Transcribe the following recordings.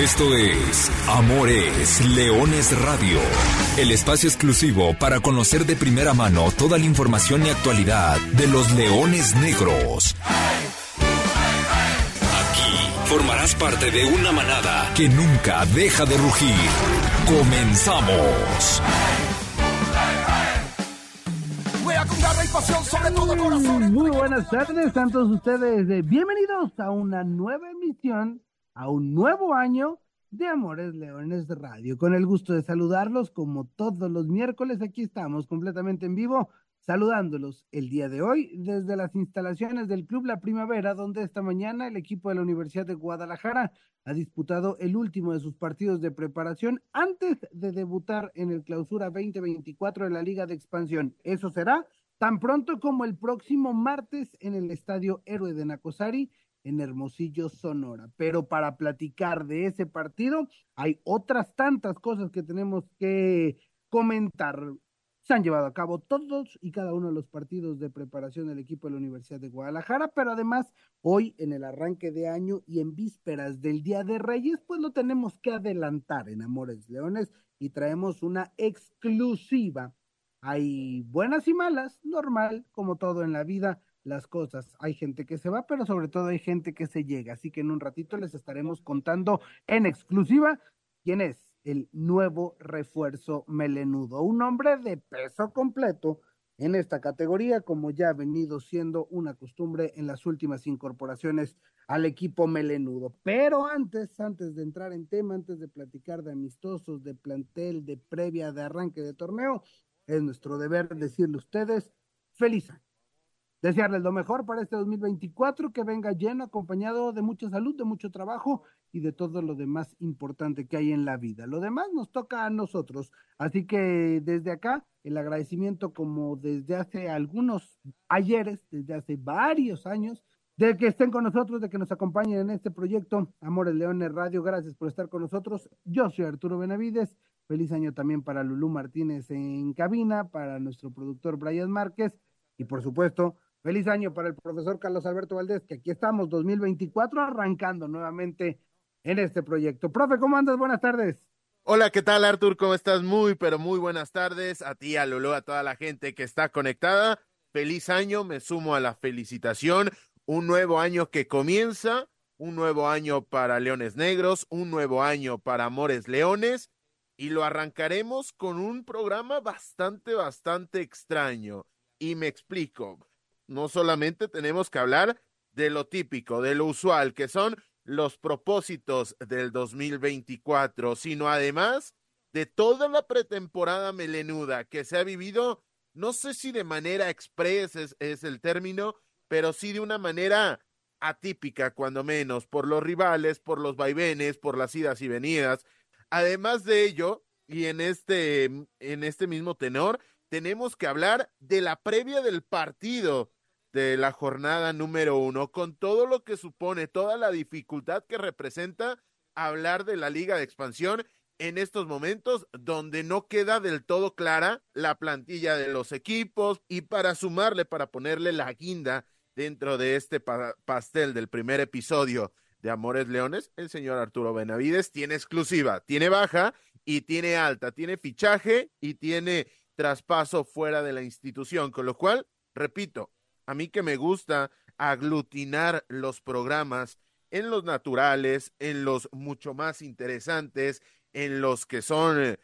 Esto es Amores Leones Radio, el espacio exclusivo para conocer de primera mano toda la información y actualidad de los leones negros. Aquí formarás parte de una manada que nunca deja de rugir. Comenzamos. Muy buenas tardes, tantos ustedes. eh, Bienvenidos a una nueva emisión, a un nuevo año de Amores Leones Radio. Con el gusto de saludarlos, como todos los miércoles, aquí estamos completamente en vivo, saludándolos el día de hoy desde las instalaciones del Club La Primavera, donde esta mañana el equipo de la Universidad de Guadalajara ha disputado el último de sus partidos de preparación antes de debutar en el Clausura 2024 de la Liga de Expansión. Eso será tan pronto como el próximo martes en el Estadio Héroe de Nacosari en Hermosillo, Sonora. Pero para platicar de ese partido hay otras tantas cosas que tenemos que comentar. Se han llevado a cabo todos y cada uno de los partidos de preparación del equipo de la Universidad de Guadalajara, pero además hoy en el arranque de año y en vísperas del Día de Reyes, pues lo tenemos que adelantar en Amores Leones y traemos una exclusiva hay buenas y malas, normal, como todo en la vida, las cosas. Hay gente que se va, pero sobre todo hay gente que se llega. Así que en un ratito les estaremos contando en exclusiva quién es el nuevo refuerzo melenudo. Un hombre de peso completo en esta categoría, como ya ha venido siendo una costumbre en las últimas incorporaciones al equipo melenudo. Pero antes, antes de entrar en tema, antes de platicar de amistosos, de plantel, de previa, de arranque de torneo, es nuestro deber decirle a ustedes feliz año. Desearles lo mejor para este 2024, que venga lleno, acompañado de mucha salud, de mucho trabajo y de todo lo demás importante que hay en la vida. Lo demás nos toca a nosotros. Así que desde acá, el agradecimiento como desde hace algunos ayeres, desde hace varios años, de que estén con nosotros, de que nos acompañen en este proyecto Amores Leones Radio. Gracias por estar con nosotros. Yo soy Arturo Benavides. Feliz año también para Lulú Martínez en cabina, para nuestro productor Brian Márquez y por supuesto, feliz año para el profesor Carlos Alberto Valdés, que aquí estamos 2024 arrancando nuevamente en este proyecto. Profe, ¿cómo andas? Buenas tardes. Hola, ¿qué tal Artur? ¿Cómo estás? Muy, pero muy buenas tardes a ti, a Lulú, a toda la gente que está conectada. Feliz año, me sumo a la felicitación. Un nuevo año que comienza, un nuevo año para Leones Negros, un nuevo año para Amores Leones y lo arrancaremos con un programa bastante, bastante extraño. Y me explico. No solamente tenemos que hablar de lo típico, de lo usual, que son los propósitos del 2024, sino además de toda la pretemporada melenuda que se ha vivido, no sé si de manera express es, es el término, pero sí de una manera atípica, cuando menos, por los rivales, por los vaivenes, por las idas y venidas. Además de ello, y en este, en este mismo tenor, tenemos que hablar de la previa del partido de la jornada número uno, con todo lo que supone, toda la dificultad que representa hablar de la liga de expansión en estos momentos donde no queda del todo clara la plantilla de los equipos y para sumarle, para ponerle la guinda dentro de este pa pastel del primer episodio de Amores Leones, el señor Arturo Benavides tiene exclusiva, tiene baja y tiene alta, tiene fichaje y tiene traspaso fuera de la institución, con lo cual, repito, a mí que me gusta aglutinar los programas en los naturales, en los mucho más interesantes, en los que son, eh,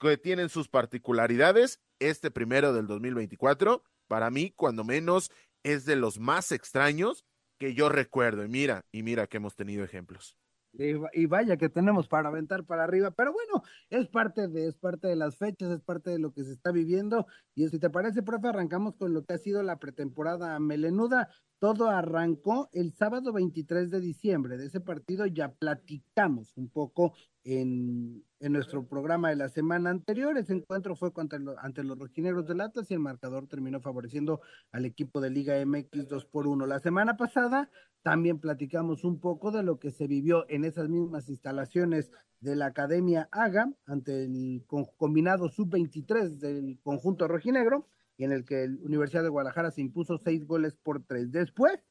que tienen sus particularidades, este primero del 2024, para mí, cuando menos, es de los más extraños que yo recuerdo. Y mira, y mira que hemos tenido ejemplos. Y vaya que tenemos para aventar para arriba, pero bueno, es parte de, es parte de las fechas, es parte de lo que se está viviendo. Y si te parece, profe, arrancamos con lo que ha sido la pretemporada melenuda. Todo arrancó el sábado 23 de diciembre. De ese partido ya platicamos un poco en, en nuestro programa de la semana anterior. Ese encuentro fue contra lo, ante los rojinegros del Atlas y el marcador terminó favoreciendo al equipo de Liga MX 2 por 1. La semana pasada también platicamos un poco de lo que se vivió en esas mismas instalaciones de la Academia AGA ante el combinado sub-23 del conjunto rojinegro, y en el que el Universidad de Guadalajara se impuso seis goles por tres. Después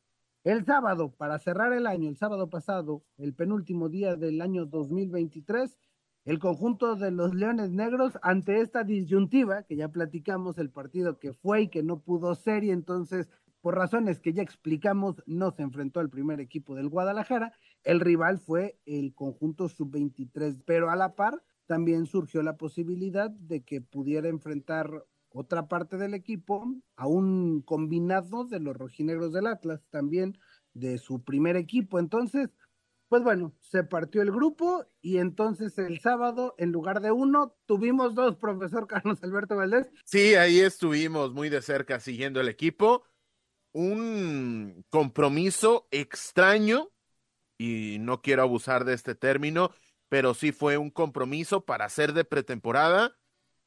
El sábado, para cerrar el año, el sábado pasado, el penúltimo día del año 2023, el conjunto de los Leones Negros ante esta disyuntiva, que ya platicamos, el partido que fue y que no pudo ser, y entonces, por razones que ya explicamos, no se enfrentó al primer equipo del Guadalajara. El rival fue el conjunto sub-23, pero a la par también surgió la posibilidad de que pudiera enfrentar otra parte del equipo a un combinado de los rojinegros del Atlas, también de su primer equipo. Entonces, pues bueno, se partió el grupo y entonces el sábado, en lugar de uno, tuvimos dos, profesor Carlos Alberto Valdés. Sí, ahí estuvimos muy de cerca siguiendo el equipo. Un compromiso extraño, y no quiero abusar de este término, pero sí fue un compromiso para hacer de pretemporada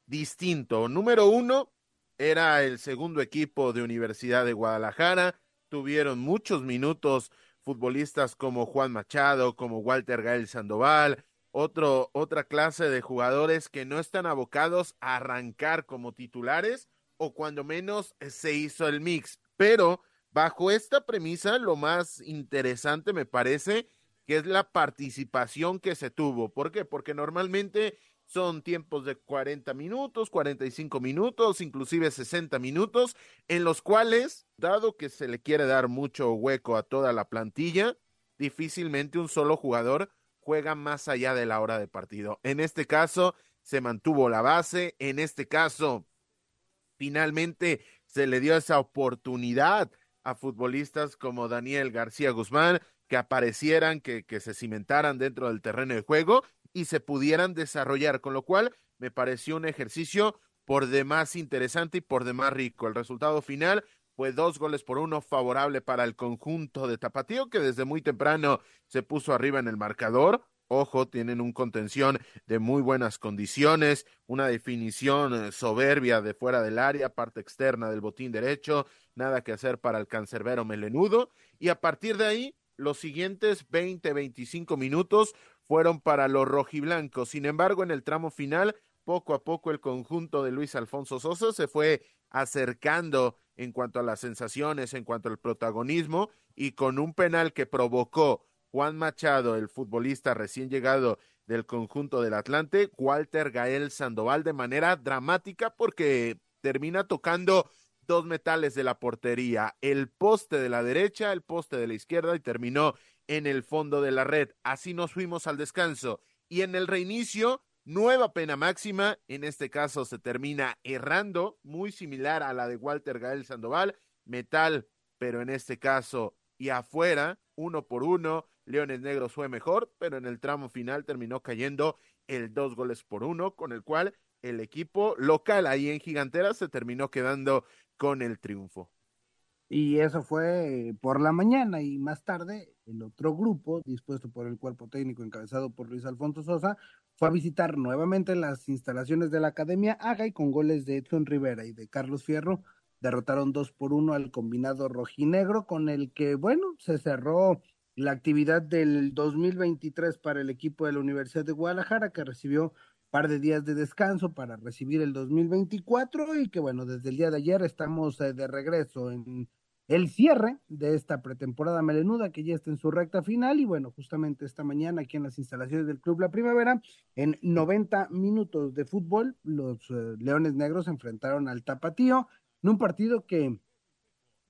distinto. Número uno, era el segundo equipo de Universidad de Guadalajara. Tuvieron muchos minutos futbolistas como Juan Machado, como Walter Gael Sandoval, otro, otra clase de jugadores que no están abocados a arrancar como titulares o cuando menos se hizo el mix. Pero bajo esta premisa, lo más interesante me parece que es la participación que se tuvo. ¿Por qué? Porque normalmente son tiempos de 40 minutos, 45 minutos, inclusive 60 minutos, en los cuales, dado que se le quiere dar mucho hueco a toda la plantilla, difícilmente un solo jugador juega más allá de la hora de partido. En este caso, se mantuvo la base, en este caso, finalmente se le dio esa oportunidad a futbolistas como Daniel García Guzmán, que aparecieran, que, que se cimentaran dentro del terreno de juego y se pudieran desarrollar, con lo cual me pareció un ejercicio por demás interesante y por demás rico. El resultado final fue dos goles por uno favorable para el conjunto de Tapatío, que desde muy temprano se puso arriba en el marcador. Ojo, tienen un contención de muy buenas condiciones, una definición eh, soberbia de fuera del área, parte externa del botín derecho, nada que hacer para el cancerbero melenudo. Y a partir de ahí, los siguientes 20, 25 minutos fueron para los rojiblancos. Sin embargo, en el tramo final, poco a poco el conjunto de Luis Alfonso Sosa se fue acercando en cuanto a las sensaciones, en cuanto al protagonismo, y con un penal que provocó Juan Machado, el futbolista recién llegado del conjunto del Atlante, Walter Gael Sandoval de manera dramática porque termina tocando dos metales de la portería, el poste de la derecha, el poste de la izquierda y terminó en el fondo de la red. Así nos fuimos al descanso. Y en el reinicio, nueva pena máxima. En este caso se termina errando, muy similar a la de Walter Gael Sandoval. Metal, pero en este caso y afuera, uno por uno. Leones Negros fue mejor, pero en el tramo final terminó cayendo el dos goles por uno, con el cual el equipo local ahí en Gigantera se terminó quedando con el triunfo. Y eso fue por la mañana y más tarde el otro grupo, dispuesto por el cuerpo técnico encabezado por Luis Alfonso Sosa, fue a visitar nuevamente las instalaciones de la Academia Haga y con goles de Edson Rivera y de Carlos Fierro derrotaron dos por uno al combinado rojinegro con el que, bueno, se cerró la actividad del 2023 para el equipo de la Universidad de Guadalajara que recibió par de días de descanso para recibir el 2024 y que bueno, desde el día de ayer estamos eh, de regreso en el cierre de esta pretemporada melenuda que ya está en su recta final y bueno, justamente esta mañana aquí en las instalaciones del Club La Primavera, en 90 minutos de fútbol, los eh, Leones Negros se enfrentaron al Tapatío en un partido que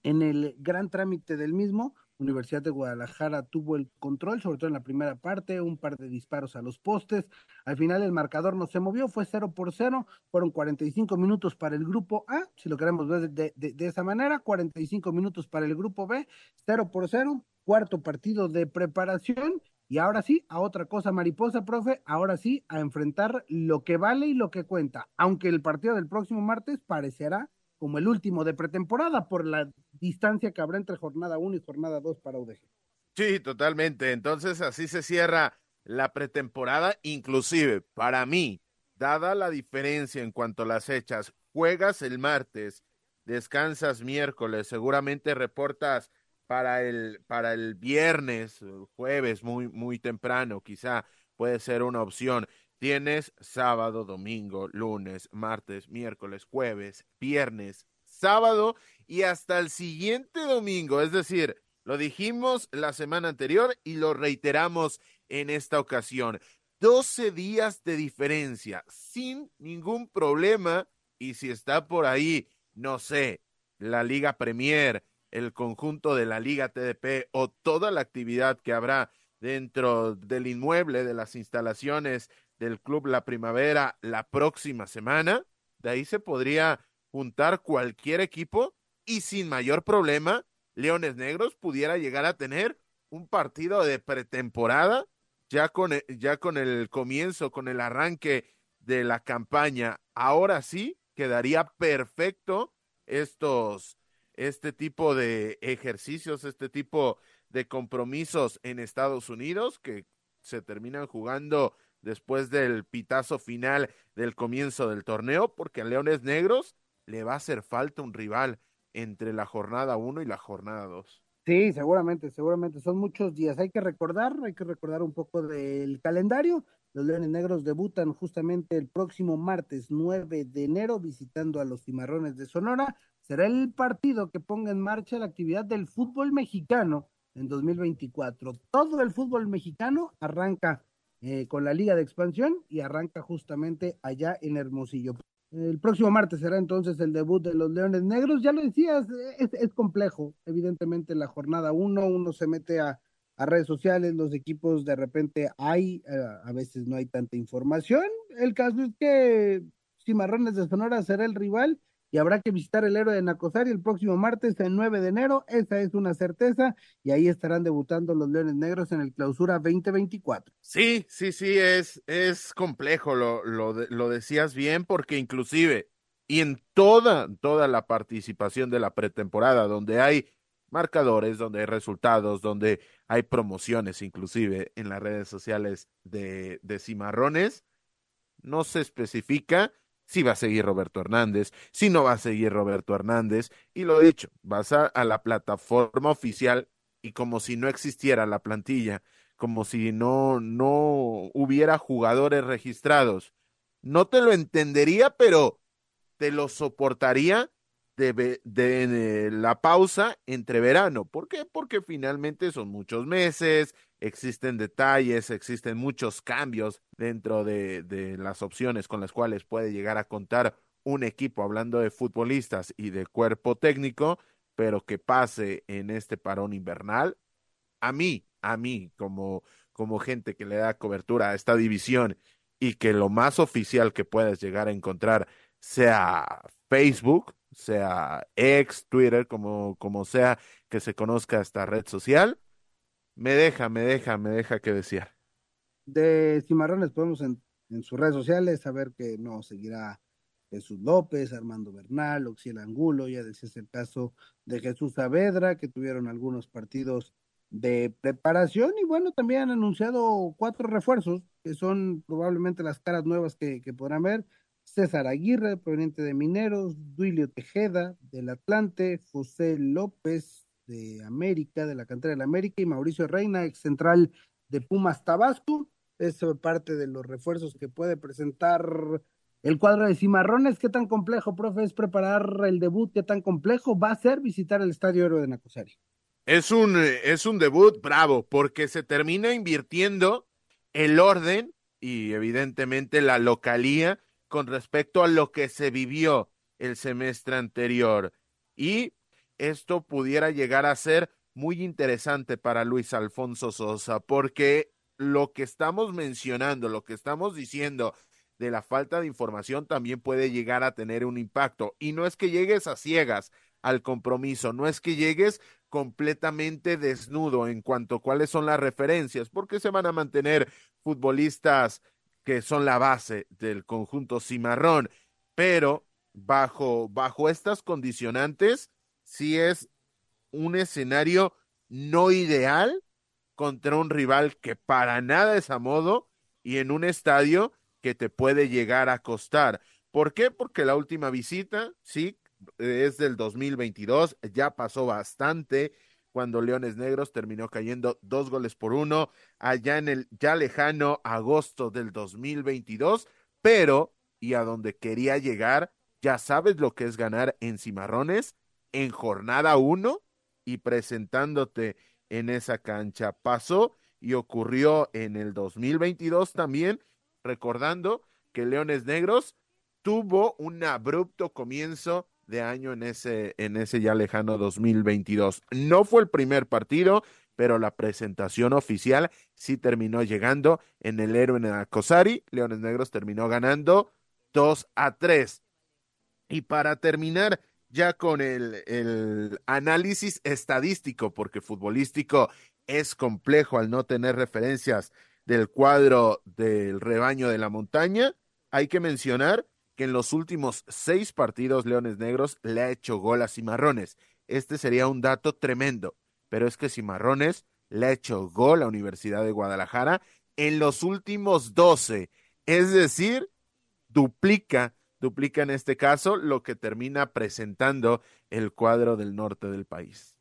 en el gran trámite del mismo Universidad de Guadalajara tuvo el control, sobre todo en la primera parte, un par de disparos a los postes. Al final el marcador no se movió, fue 0 por 0, fueron 45 minutos para el grupo A, si lo queremos ver de, de, esa manera, 45 minutos para el grupo B, 0 por 0, cuarto partido de preparación. Y ahora sí, a otra cosa mariposa, profe, ahora sí, a enfrentar lo que vale y lo que cuenta, aunque el partido del próximo martes parecerá como el último de pretemporada por la distancia que habrá entre jornada 1 y jornada 2 para UDG. Sí, totalmente. Entonces así se cierra la pretemporada, inclusive para mí, dada la diferencia en cuanto a las fechas, juegas el martes, descansas miércoles, seguramente reportas para el, para el viernes, jueves, muy, muy temprano, quizá puede ser una opción. Tienes sábado, domingo, lunes, martes, miércoles, jueves, viernes, sábado y hasta el siguiente domingo. Es decir, Lo dijimos la semana anterior y lo reiteramos en esta ocasión. 12 días de diferencia, sin ningún problema. Y si está por ahí, no sé, la Liga Premier, el conjunto de la Liga TDP o toda la actividad que habrá dentro del inmueble, de las instalaciones del Club La Primavera la próxima semana, de ahí se podría juntar cualquier equipo y sin mayor problema, Leones Negros pudiera llegar a tener un partido de pretemporada ya con, e, ya con el comienzo, con el arranque de la campaña. Ahora sí quedaría perfecto estos, este tipo de ejercicios, este tipo de compromisos en Estados Unidos que se terminan jugando después del pitazo final del comienzo del torneo, porque a Leones Negros le va a hacer falta un rival entre la jornada 1 y la jornada 2. Sí, seguramente, seguramente. Son muchos días. Hay que recordar, hay que recordar un poco del calendario. Los Leones Negros debutan justamente el próximo martes 9 de enero visitando a los Cimarrones de Sonora. Será el partido que ponga en marcha la actividad del fútbol mexicano en 2024. Todo el fútbol mexicano arranca eh, con la Liga de Expansión y arranca justamente allá en Hermosillo. El próximo martes será entonces el debut de los Leones Negros. Ya lo decías, es, complejo. Evidentemente, la jornada uno, uno se mete a, redes sociales, los equipos de repente hay, eh, a veces no hay tanta información. El caso es que Cimarrones de Sonora será el rival y habrá que visitar el héroe de Nacosari el próximo martes, el 9 de enero. Esa es una certeza y ahí estarán debutando los Leones Negros en el clausura 2024. Sí, sí, sí, es, es complejo, lo, lo, lo decías bien, porque inclusive y en toda, toda la participación de la pretemporada, donde hay marcadores, donde hay resultados, donde hay promociones, inclusive en las redes sociales de, de Cimarrones, no se especifica si va a seguir Roberto Hernández, si no va a seguir Roberto Hernández. Y lo dicho, vas a, a la plataforma oficial y como si no existiera la plantilla, como si no, no hubiera jugadores registrados. No te lo entendería, pero te lo soportaría de, de, la pausa entre verano. ¿Por qué? Porque finalmente son muchos meses, existen detalles, existen muchos cambios dentro de, de las opciones con las cuales puede llegar a contar un equipo, hablando de futbolistas y de cuerpo técnico, pero que pase en este parón invernal, a mí, a mí, como, como gente que le da cobertura a esta división y que lo más oficial que puedas llegar a encontrar sea Facebook, sea ex, Twitter, como, como sea que se conozca esta red social, me deja, me deja, me deja que decir. De Cimarrones podemos en, en sus redes sociales saber que no seguirá Jesús López, Armando Bernal, Oxiel Angulo, ya decías el caso de Jesús Saavedra, que tuvieron algunos partidos de preparación y bueno, también han anunciado cuatro refuerzos, que son probablemente las caras nuevas que, que podrán ver. César Aguirre, proveniente de Mineros, Duilio Tejeda, del Atlante, José López, de América, de la cantera de la América, y Mauricio Reina, ex central de Pumas Tabasco. Es parte de los refuerzos que puede presentar el cuadro de Cimarrones. ¿Qué tan complejo, profe, es preparar el debut? ¿Qué tan complejo va a ser visitar el Estadio Héroe de Nacosari? Es un, es un debut bravo, porque se termina invirtiendo el orden y evidentemente la localía con respecto a lo que se vivió el semestre anterior. Y esto pudiera llegar a ser muy interesante para Luis Alfonso Sosa, porque lo que estamos mencionando, lo que estamos diciendo de la falta de información también puede llegar a tener un impacto. Y no es que llegues a ciegas al compromiso, no es que llegues completamente desnudo en cuanto a cuáles son las referencias, porque se van a mantener futbolistas que son la base del conjunto cimarrón, pero bajo, bajo estas condicionantes, sí es un escenario no ideal contra un rival que para nada es a modo y en un estadio que te puede llegar a costar. ¿Por qué? Porque la última visita, sí, es del 2022, ya pasó bastante cuando Leones Negros terminó cayendo dos goles por uno allá en el ya lejano agosto del 2022, pero, y a donde quería llegar, ya sabes lo que es ganar en Cimarrones en jornada uno y presentándote en esa cancha. Pasó y ocurrió en el 2022 también, recordando que Leones Negros tuvo un abrupto comienzo de año en ese, en ese ya lejano 2022. No fue el primer partido, pero la presentación oficial sí terminó llegando en el héroe en Acosari. Leones Negros terminó ganando 2 a 3. Y para terminar ya con el, el análisis estadístico, porque futbolístico es complejo al no tener referencias del cuadro del rebaño de la montaña, hay que mencionar que en los últimos seis partidos Leones Negros le ha hecho gol a Cimarrones. Este sería un dato tremendo, pero es que Cimarrones le ha hecho gol a Universidad de Guadalajara en los últimos doce, es decir, duplica, duplica en este caso lo que termina presentando el cuadro del norte del país.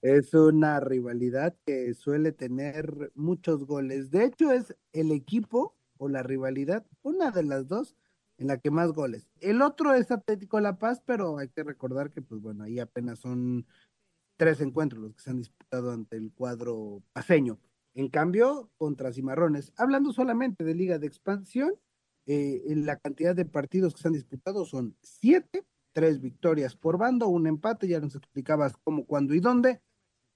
Es una rivalidad que suele tener muchos goles. De hecho, es el equipo o la rivalidad, una de las dos, en la que más goles. El otro es Atlético La Paz, pero hay que recordar que, pues bueno, ahí apenas son tres encuentros los que se han disputado ante el cuadro paseño. En cambio, contra Cimarrones, hablando solamente de Liga de Expansión, eh, en la cantidad de partidos que se han disputado son siete, tres victorias por bando, un empate, ya nos explicabas cómo, cuándo y dónde.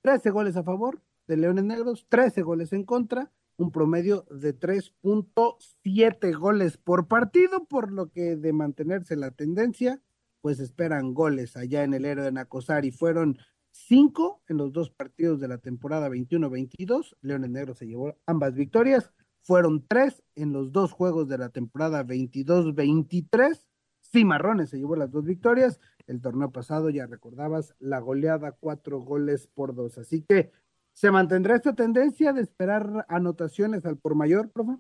13 goles a favor de Leones Negros, 13 goles en contra, un promedio de 3.7 goles por partido, por lo que de mantenerse la tendencia, pues esperan goles allá en el héroe de Nacosari. Fueron cinco en los dos partidos de la temporada 21-22. Leones Negros se llevó ambas victorias. Fueron tres en los dos juegos de la temporada 22-23. Cimarrones se llevó las dos victorias el torneo pasado, ya recordabas, la goleada cuatro goles por dos. Así que, ¿se mantendrá esta tendencia de esperar anotaciones al por mayor, profe?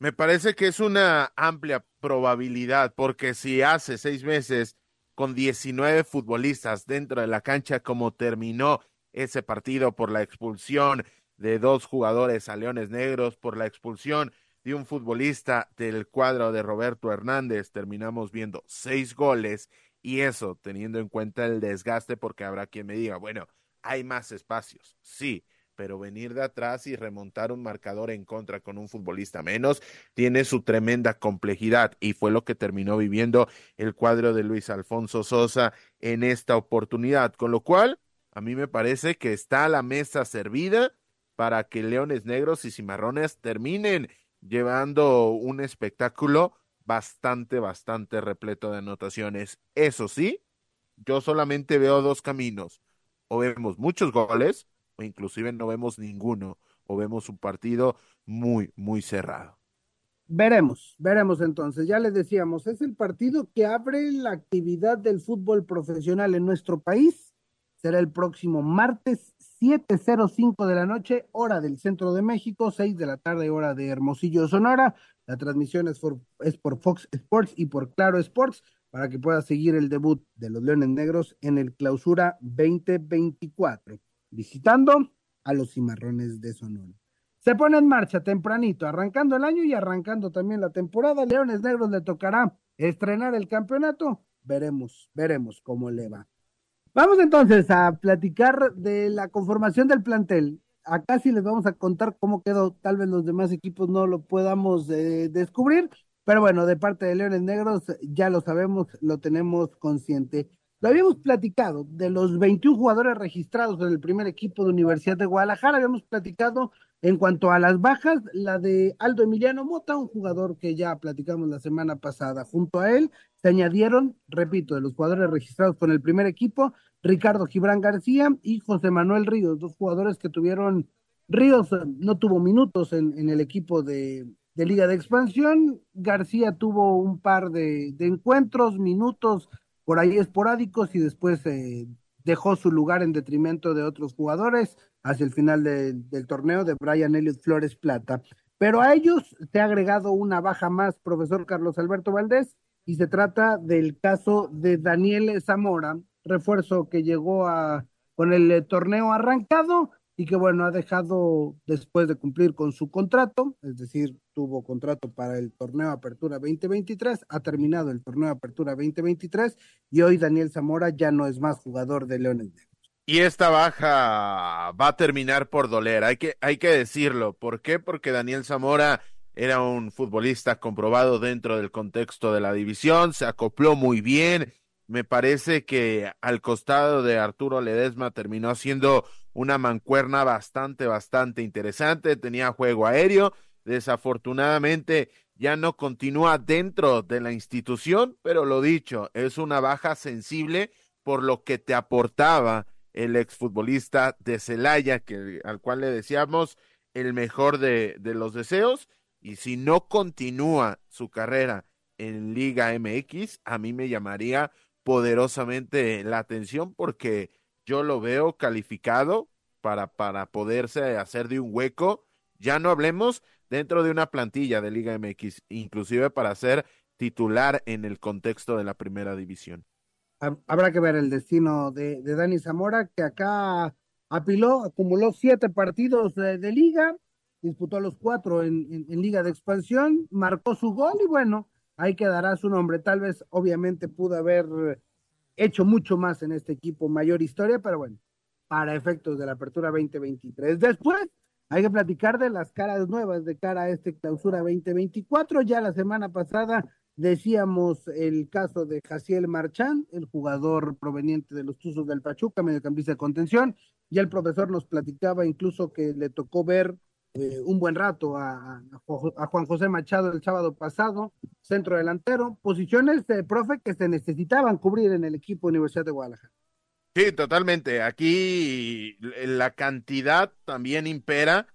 Me parece que es una amplia probabilidad, porque si hace seis meses con 19 futbolistas dentro de la cancha, como terminó ese partido por la expulsión de dos jugadores a Leones Negros, por la expulsión de un futbolista del cuadro de Roberto Hernández, terminamos viendo seis goles y eso teniendo en cuenta el desgaste, porque habrá quien me diga, bueno, hay más espacios, sí, pero venir de atrás y remontar un marcador en contra con un futbolista menos tiene su tremenda complejidad y fue lo que terminó viviendo el cuadro de Luis Alfonso Sosa en esta oportunidad, con lo cual a mí me parece que está la mesa servida para que Leones Negros y Cimarrones terminen llevando un espectáculo bastante, bastante repleto de anotaciones. Eso sí, yo solamente veo dos caminos. O vemos muchos goles, inclusive no vemos ninguno, o vemos un partido muy, muy cerrado. Veremos, veremos entonces. Ya les decíamos, es el partido que abre la actividad del fútbol profesional en nuestro país. Será el próximo martes 7.05 de la noche, hora del centro de México, 6 de la tarde, hora de Hermosillo, Sonora. La transmisión es por, es por Fox Sports y por Claro Sports para que pueda seguir el debut de los Leones Negros en el Clausura 2024, visitando a los Cimarrones de Sonora. Se pone en marcha tempranito, arrancando el año y arrancando también la temporada. Leones Negros le tocará estrenar el campeonato. Veremos, veremos cómo le va. Vamos entonces a platicar de la conformación del plantel acá sí les vamos a contar cómo quedó. Tal vez los demás equipos no lo podamos eh, descubrir, pero bueno, de parte de Leones Negros ya lo sabemos, lo tenemos consciente. Lo habíamos platicado de los 21 jugadores registrados en el primer equipo de Universidad de Guadalajara. Habíamos platicado en cuanto a las bajas, la de Aldo Emiliano Mota, un jugador que ya platicamos la semana pasada. Junto a él se añadieron, repito, de los jugadores registrados con el primer equipo, Ricardo Gibran García y José Manuel Ríos, dos jugadores que tuvieron, Ríos no tuvo minutos en, el equipo de, Liga de Expansión, García tuvo un par de, encuentros, minutos por ahí esporádicos y después eh, dejó su lugar en detrimento de otros jugadores hacia el final del torneo de Brian Elliot Flores Plata. Pero a ellos se ha agregado una baja más, profesor Carlos Alberto Valdés, y se trata del caso de Daniel Zamora, refuerzo que llegó a, con el eh, torneo arrancado y que bueno, ha dejado después de cumplir con su contrato, es decir, tuvo contrato para el torneo Apertura 2023, ha terminado el torneo Apertura 2023 y hoy Daniel Zamora ya no es más jugador de Leones. Y esta baja va a terminar por doler, hay que, hay que decirlo. ¿Por qué? Porque Daniel Zamora era un futbolista comprobado dentro del contexto de la división, se acopló muy bien. Me parece que al costado de Arturo Ledesma terminó haciendo una mancuerna bastante, bastante interesante. Tenía juego aéreo. Desafortunadamente ya no continúa dentro de la institución, pero lo dicho, es una baja sensible por lo que te aportaba el exfutbolista de Celaya, que, al cual le decíamos el mejor de, los deseos. Y si no continúa su carrera en Liga MX, a mí me llamaría poderosamente la atención porque yo lo veo calificado para, para poderse hacer de un hueco. Ya no hablemos dentro de una plantilla de Liga MX, inclusive para ser titular en el contexto de la primera división habrá que ver el destino de, Dani Zamora, que acá apiló, acumuló siete partidos de, liga, disputó los cuatro en, en, liga de expansión, marcó su gol y bueno, ahí quedará su nombre. Tal vez, obviamente, pudo haber hecho mucho más en este equipo, mayor historia, pero bueno, para efectos de la apertura 2023. Después, hay que platicar de las caras nuevas de cara a este clausura 2024. Ya la semana pasada Decíamos el caso de Jaciel Marchán, el jugador proveniente de los Tuzos del Pachuca, mediocampista de contención, y el profesor nos platicaba incluso que le tocó ver eh, un buen rato a, a, Juan José Machado el sábado pasado, centro delantero, posiciones de profe que se necesitaban cubrir en el equipo Universidad de Guadalajara. Sí, totalmente. Aquí la cantidad también impera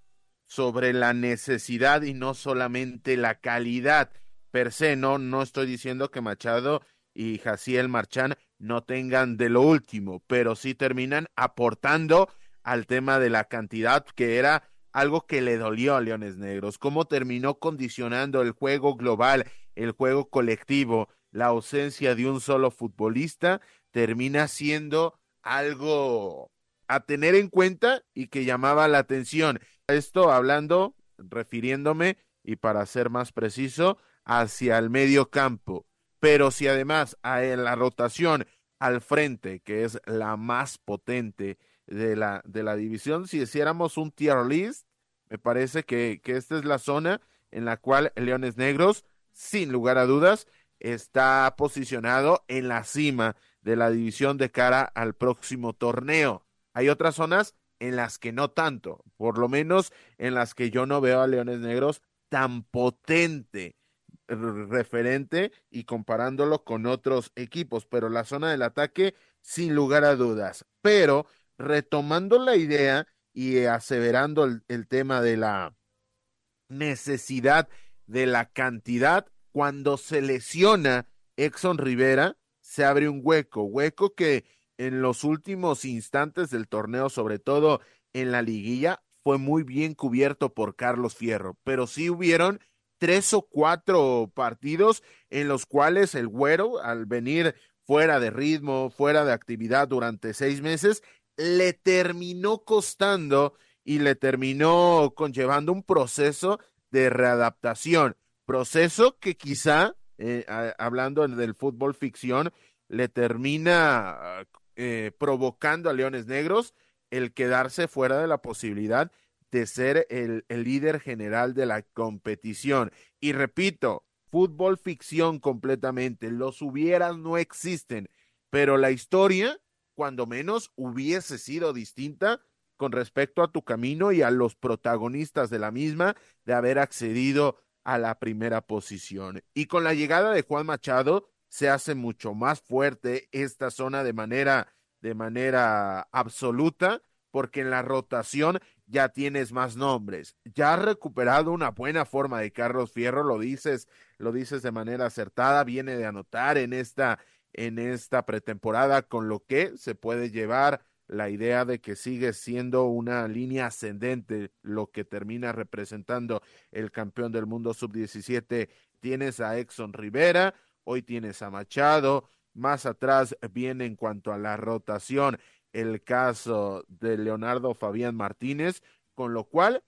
sobre la necesidad y no solamente la calidad per se, no, no estoy diciendo que Machado y Jaciel Marchán no tengan de lo último, pero sí terminan aportando al tema de la cantidad que era algo que le dolió a Leones Negros, cómo terminó condicionando el juego global, el juego colectivo, la ausencia de un solo futbolista, termina siendo algo a tener en cuenta y que llamaba la atención. Esto hablando, refiriéndome, y para ser más preciso, hacia el medio campo. Pero si además a la rotación al frente, que es la más potente de la, de la división, si hiciéramos un tier list, me parece que, que esta es la zona en la cual Leones Negros, sin lugar a dudas, está posicionado en la cima de la división de cara al próximo torneo. Hay otras zonas en las que no tanto, por lo menos en las que yo no veo a Leones Negros tan potente referente y comparándolo con otros equipos, pero la zona del ataque sin lugar a dudas. Pero retomando la idea y aseverando el, tema de la necesidad de la cantidad, cuando se lesiona Exxon Rivera, se abre un hueco, hueco que en los últimos instantes del torneo, sobre todo en la liguilla, fue muy bien cubierto por Carlos Fierro, pero sí hubieron tres o cuatro partidos en los cuales el güero, al venir fuera de ritmo, fuera de actividad durante seis meses, le terminó costando y le terminó conllevando un proceso de readaptación, proceso que quizá, eh, hablando del fútbol ficción, le termina eh, provocando a Leones Negros el quedarse fuera de la posibilidad de ser el, líder general de la competición. Y repito, fútbol ficción completamente, los hubieras no existen, pero la historia, cuando menos, hubiese sido distinta con respecto a tu camino y a los protagonistas de la misma de haber accedido a la primera posición. Y con la llegada de Juan Machado se hace mucho más fuerte esta zona de manera de manera absoluta porque en la rotación ya tienes más nombres. Ya has recuperado una buena forma de Carlos Fierro, lo dices, lo dices de manera acertada, viene de anotar en esta en esta pretemporada con lo que se puede llevar la idea de que sigue siendo una línea ascendente lo que termina representando el campeón del mundo sub-17. Tienes a Exxon Rivera, hoy tienes a Machado, más atrás viene en cuanto a la rotación el caso de Leonardo Fabián Martínez, con lo cual,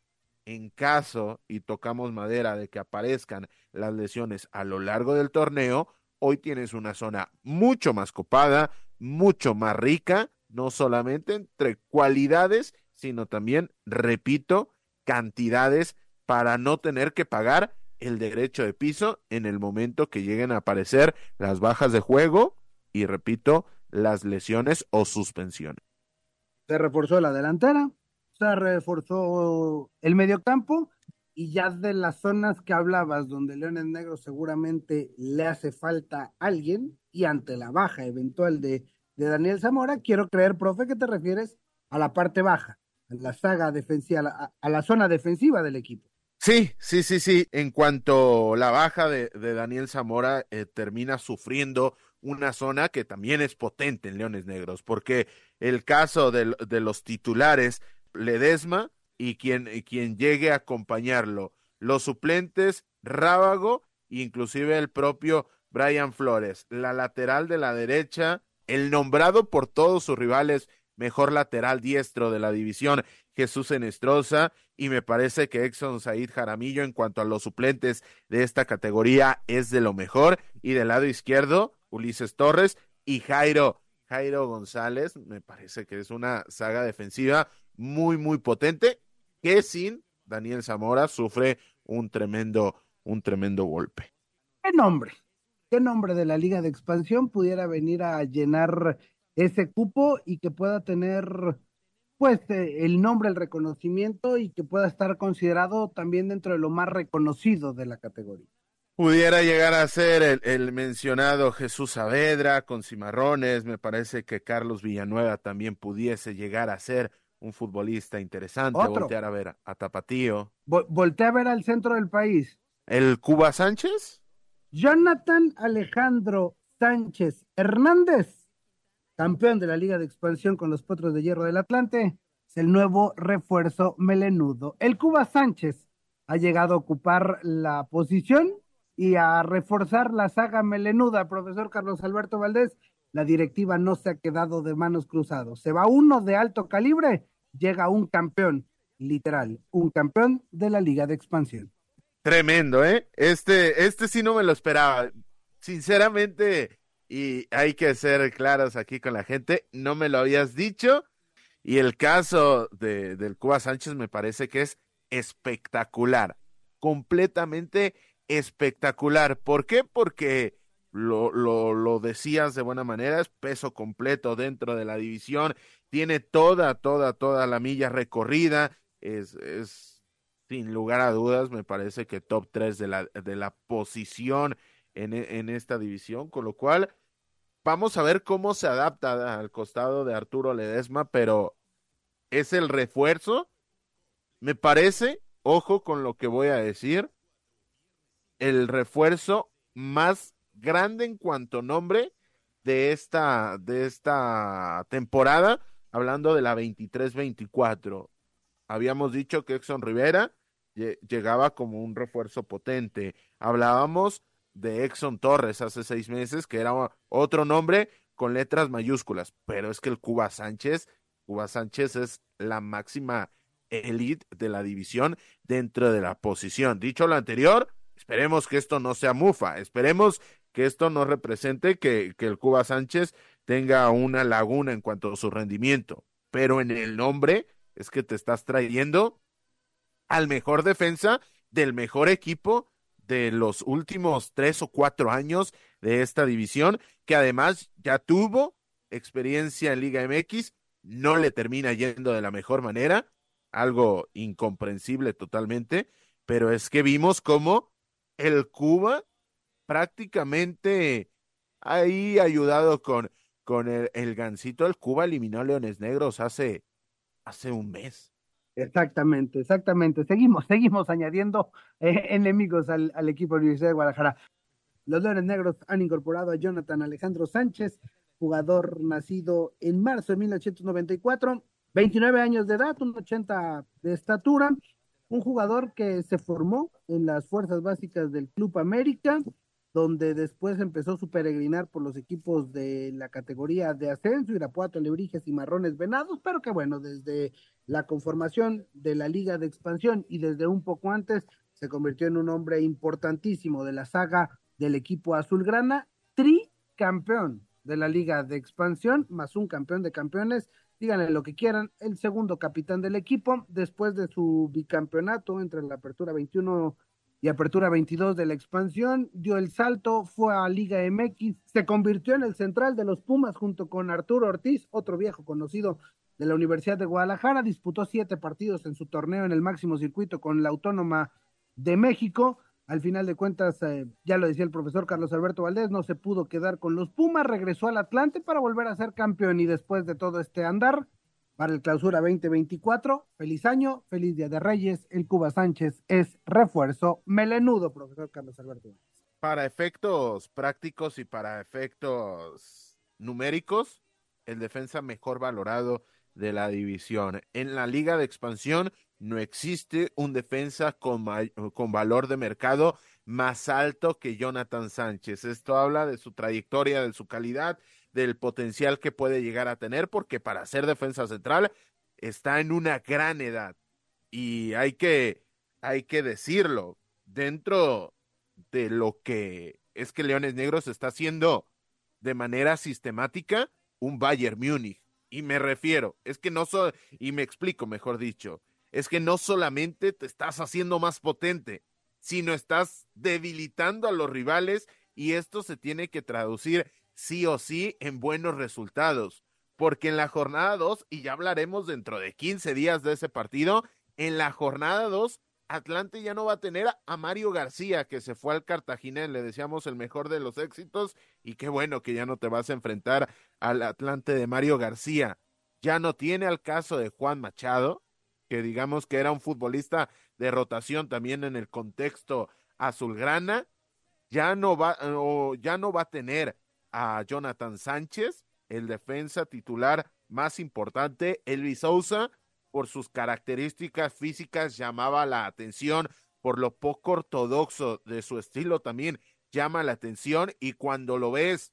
en caso y tocamos madera de que aparezcan las lesiones a lo largo del torneo, hoy tienes una zona mucho más copada, mucho más rica no solamente entre cualidades, sino también, repito, cantidades para no tener que pagar el derecho de piso en el momento que lleguen a aparecer las bajas de juego y, repito, las lesiones o suspensiones. Se reforzó la delantera, se reforzó el mediocampo y ya de las zonas que hablabas donde Leones Negros seguramente le hace falta alguien y ante la baja eventual de, de Daniel Zamora, quiero creer, profe, que te refieres a la parte baja, a la saga defensiva, a, la zona defensiva del equipo. Sí, sí, sí, sí. En cuanto la baja de, Daniel Zamora eh, termina sufriendo una zona que también es potente en Leones Negros, porque el caso de, de los titulares, Ledesma y quien, y quien llegue a acompañarlo, los suplentes, Rábago, inclusive el propio Brian Flores, la lateral de la derecha, el nombrado por todos sus rivales mejor lateral diestro de la división, Jesús Enestrosa, y me parece que Exxon Said Jaramillo en cuanto a los suplentes de esta categoría es de lo mejor, y del lado izquierdo, Ulises Torres y Jairo, Jairo González, me parece que es una saga defensiva muy, muy potente, que sin Daniel Zamora sufre un tremendo, un tremendo golpe. ¿Qué nombre? ¿Qué nombre de la Liga de Expansión pudiera venir a llenar ese cupo y que pueda tener pues eh, el nombre, el reconocimiento y que pueda estar considerado también dentro de lo más reconocido de la categoría. Pudiera llegar a ser el, el, mencionado Jesús Saavedra con Cimarrones, me parece que Carlos Villanueva también pudiese llegar a ser un futbolista interesante, Otro. voltear a ver a Tapatío. Vo voltea a ver al centro del país. ¿El Cuba Sánchez? Jonathan Alejandro Sánchez Hernández campeón de la Liga de Expansión con los Potros de Hierro del Atlante, es el nuevo refuerzo melenudo. El Cuba Sánchez ha llegado a ocupar la posición y a reforzar la saga melenuda, profesor Carlos Alberto Valdés. La directiva no se ha quedado de manos cruzadas. Se va uno de alto calibre, llega un campeón, literal, un campeón de la Liga de Expansión. Tremendo, ¿eh? Este, este sí no me lo esperaba. Sinceramente, y hay que ser claros aquí con la gente, no me lo habías dicho. Y el caso de, del Cuba Sánchez me parece que es espectacular, completamente espectacular. ¿Por qué? Porque lo, lo, lo decías de buena manera, es peso completo dentro de la división, tiene toda, toda, toda la milla recorrida, es, es sin lugar a dudas, me parece que top 3 de la, de la posición en, en, esta división, con lo cual vamos a ver cómo se adapta al costado de Arturo Ledesma, pero es el refuerzo, me parece, ojo con lo que voy a decir, el refuerzo más grande en cuanto nombre de esta, de esta temporada, hablando de la 23-24. Habíamos dicho que Exxon Rivera llegaba como un refuerzo potente. Hablábamos de Exxon Torres hace seis meses, que era otro nombre con letras mayúsculas, pero es que el Cuba Sánchez, Cuba Sánchez es la máxima elite de la división dentro de la posición. Dicho lo anterior, esperemos que esto no sea mufa, esperemos que esto no represente que, que el Cuba Sánchez tenga una laguna en cuanto a su rendimiento, pero en el nombre es que te estás trayendo al mejor defensa del mejor equipo de los últimos tres o cuatro años de esta división, que además ya tuvo experiencia en Liga MX, no le termina yendo de la mejor manera, algo incomprensible totalmente, pero es que vimos cómo el Cuba prácticamente ahí ayudado con, con el, el gancito, el Cuba eliminó a Leones Negros hace, hace un mes. Exactamente, exactamente. Seguimos, seguimos añadiendo eh, enemigos al, al, equipo de la Universidad de Guadalajara. Los Leones Negros han incorporado a Jonathan Alejandro Sánchez, jugador nacido en marzo de 1994, 29 años de edad, un 80 de estatura, un jugador que se formó en las fuerzas básicas del Club América, donde después empezó su peregrinar por los equipos de la categoría de ascenso, Irapuato, Lebrijes y Marrones Venados, pero que bueno, desde la conformación de la Liga de Expansión y desde un poco antes se convirtió en un hombre importantísimo de la saga del equipo azulgrana, tricampeón de la Liga de Expansión, más un campeón de campeones, díganle lo que quieran, el segundo capitán del equipo, después de su bicampeonato entre la Apertura 21 y Apertura 22 de la expansión, dio el salto, fue a Liga MX, se convirtió en el central de los Pumas junto con Arturo Ortiz, otro viejo conocido de la Universidad de Guadalajara, disputó siete partidos en su torneo en el máximo circuito con la Autónoma de México. Al final de cuentas, eh, ya lo decía el profesor Carlos Alberto Valdés, no se pudo quedar con los Pumas, regresó al Atlante para volver a ser campeón y después de todo este andar, para el clausura 2024. Feliz año, feliz Día de Reyes. El Cuba Sánchez es refuerzo melenudo, profesor Carlos Alberto. Para efectos prácticos y para efectos numéricos, el defensa mejor valorado de la división. En la liga de expansión no existe un defensa con, con valor de mercado más alto que Jonathan Sánchez. Esto habla de su trayectoria, de su calidad del potencial que puede llegar a tener, porque para ser defensa central está en una gran edad. Y hay que, hay que decirlo, dentro de lo que es que Leones Negros está haciendo de manera sistemática un Bayern Múnich. Y me refiero, es que no so, y me explico mejor dicho, es que no solamente te estás haciendo más potente, sino estás debilitando a los rivales y esto se tiene que traducir sí o sí en buenos resultados, porque en la jornada 2, y ya hablaremos dentro de 15 días de ese partido, en la jornada 2, Atlante ya no va a tener a Mario García, que se fue al Cartagena, le decíamos el mejor de los éxitos, y qué bueno que ya no te vas a enfrentar al Atlante de Mario García. Ya no tiene al caso de Juan Machado, que digamos que era un futbolista de rotación también en el contexto azulgrana, ya no va, o ya no va a tener a Jonathan Sánchez, el defensa titular más importante, Elvis Sousa, por sus características físicas llamaba la atención, por lo poco ortodoxo de su estilo también llama la atención. Y cuando lo ves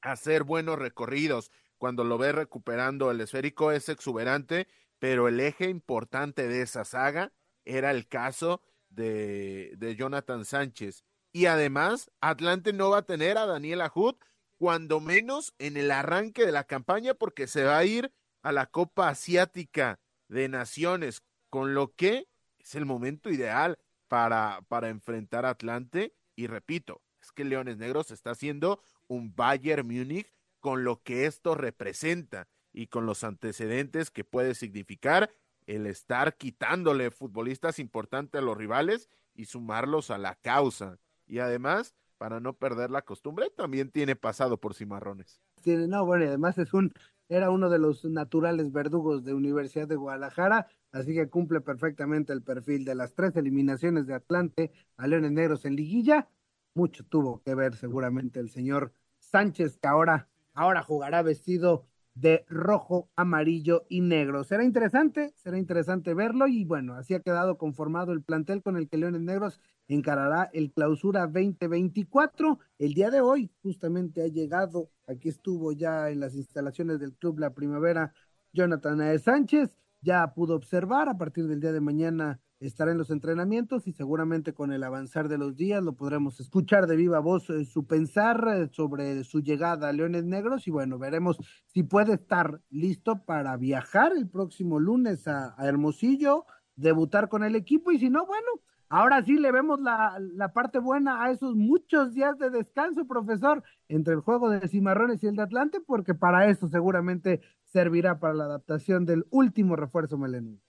hacer buenos recorridos, cuando lo ves recuperando el esférico es exuberante, pero el eje importante de esa saga era el caso de, de Jonathan Sánchez. Y además, Atlante no va a tener a Daniel Ajud, cuando menos en el arranque de la campaña, porque se va a ir a la Copa Asiática de Naciones, con lo que es el momento ideal para, para enfrentar a Atlante. Y repito, es que Leones Negros está haciendo un Bayern Múnich con lo que esto representa y con los antecedentes que puede significar el estar quitándole futbolistas importantes a los rivales y sumarlos a la causa y además, para no perder la costumbre, también tiene pasado por cimarrones. Tiene, no, bueno, y además es un, era uno de los naturales verdugos de Universidad de Guadalajara, así que cumple perfectamente el perfil de las tres eliminaciones de Atlante a Leones Negros en liguilla. Mucho tuvo que ver seguramente el señor Sánchez, que ahora, ahora jugará vestido de rojo, amarillo y negro. Será interesante, será interesante verlo y bueno, así ha quedado conformado el plantel con el que Leones Negros encarará el clausura 2024. El día de hoy justamente ha llegado, aquí estuvo ya en las instalaciones del club La Primavera, Jonathan Sánchez, ya pudo observar a partir del día de mañana estará en los entrenamientos y seguramente con el avanzar de los días lo podremos escuchar de viva voz eh, su pensar eh, sobre su llegada a Leones Negros. Y bueno, veremos si puede estar listo para viajar el próximo lunes a, Hermosillo, debutar con el equipo. Y si no, bueno, ahora sí le vemos la, parte buena a esos muchos días de descanso, profesor, entre el juego de Cimarrones y el de Atlante, porque para eso seguramente servirá para la adaptación del último refuerzo melenú.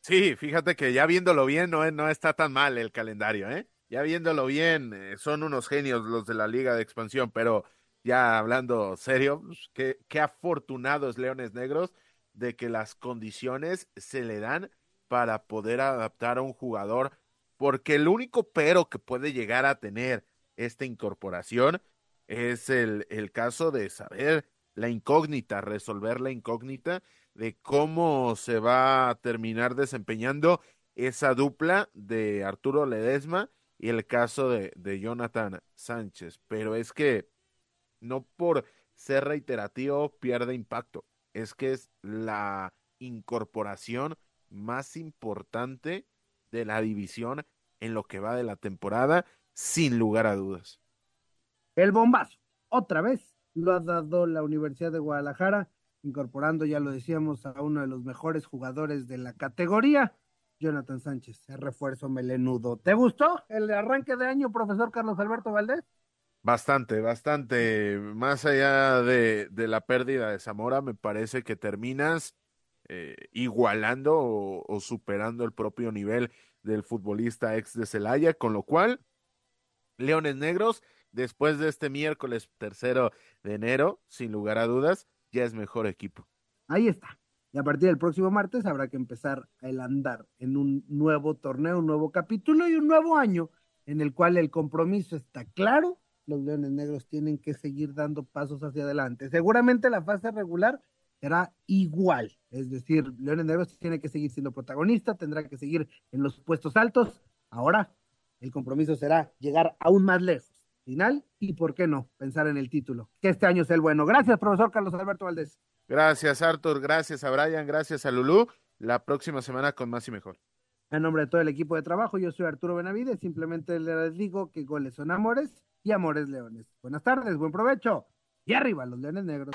Sí, fíjate que ya viéndolo bien no, no está tan mal el calendario, ¿eh? Ya viéndolo bien, eh, son unos genios los de la Liga de Expansión, pero ya hablando serio, pues, qué, qué afortunados Leones Negros de que las condiciones se le dan para poder adaptar a un jugador, porque el único pero que puede llegar a tener esta incorporación es el, el caso de saber la incógnita, resolver la incógnita de cómo se va a terminar desempeñando esa dupla de Arturo Ledesma y el caso de, de Jonathan Sánchez. Pero es que no por ser reiterativo pierde impacto, es que es la incorporación más importante de la división en lo que va de la temporada, sin lugar a dudas. El bombazo, otra vez lo ha dado la Universidad de Guadalajara, incorporando, ya lo decíamos, a uno de los mejores jugadores de la categoría, Jonathan Sánchez, el refuerzo melenudo. ¿Te gustó el arranque de año, profesor Carlos Alberto Valdés? Bastante, bastante. Más allá de, de la pérdida de Zamora, me parece que terminas eh, igualando o, o, superando el propio nivel del futbolista ex de Celaya, con lo cual, Leones Negros, después de este miércoles tercero de enero, sin lugar a dudas, ya es mejor equipo. Ahí está. Y a partir del próximo martes habrá que empezar el andar en un nuevo torneo, un nuevo capítulo y un nuevo año en el cual el compromiso está claro. Los Leones Negros tienen que seguir dando pasos hacia adelante. Seguramente la fase regular será igual. Es decir, Leones Negros tiene que seguir siendo protagonista, tendrá que seguir en los puestos altos. Ahora el compromiso será llegar aún más lejos. Final y, ¿por qué no?, pensar en el título. Que este año sea el bueno. Gracias, profesor Carlos Alberto Valdés. Gracias, Arthur. Gracias a Brian. Gracias a Lulú. La próxima semana con más y mejor. En nombre de todo el equipo de trabajo, yo soy Arturo Benavides. Simplemente les digo que goles son amores y amores leones. Buenas tardes, buen provecho. Y arriba los leones negros.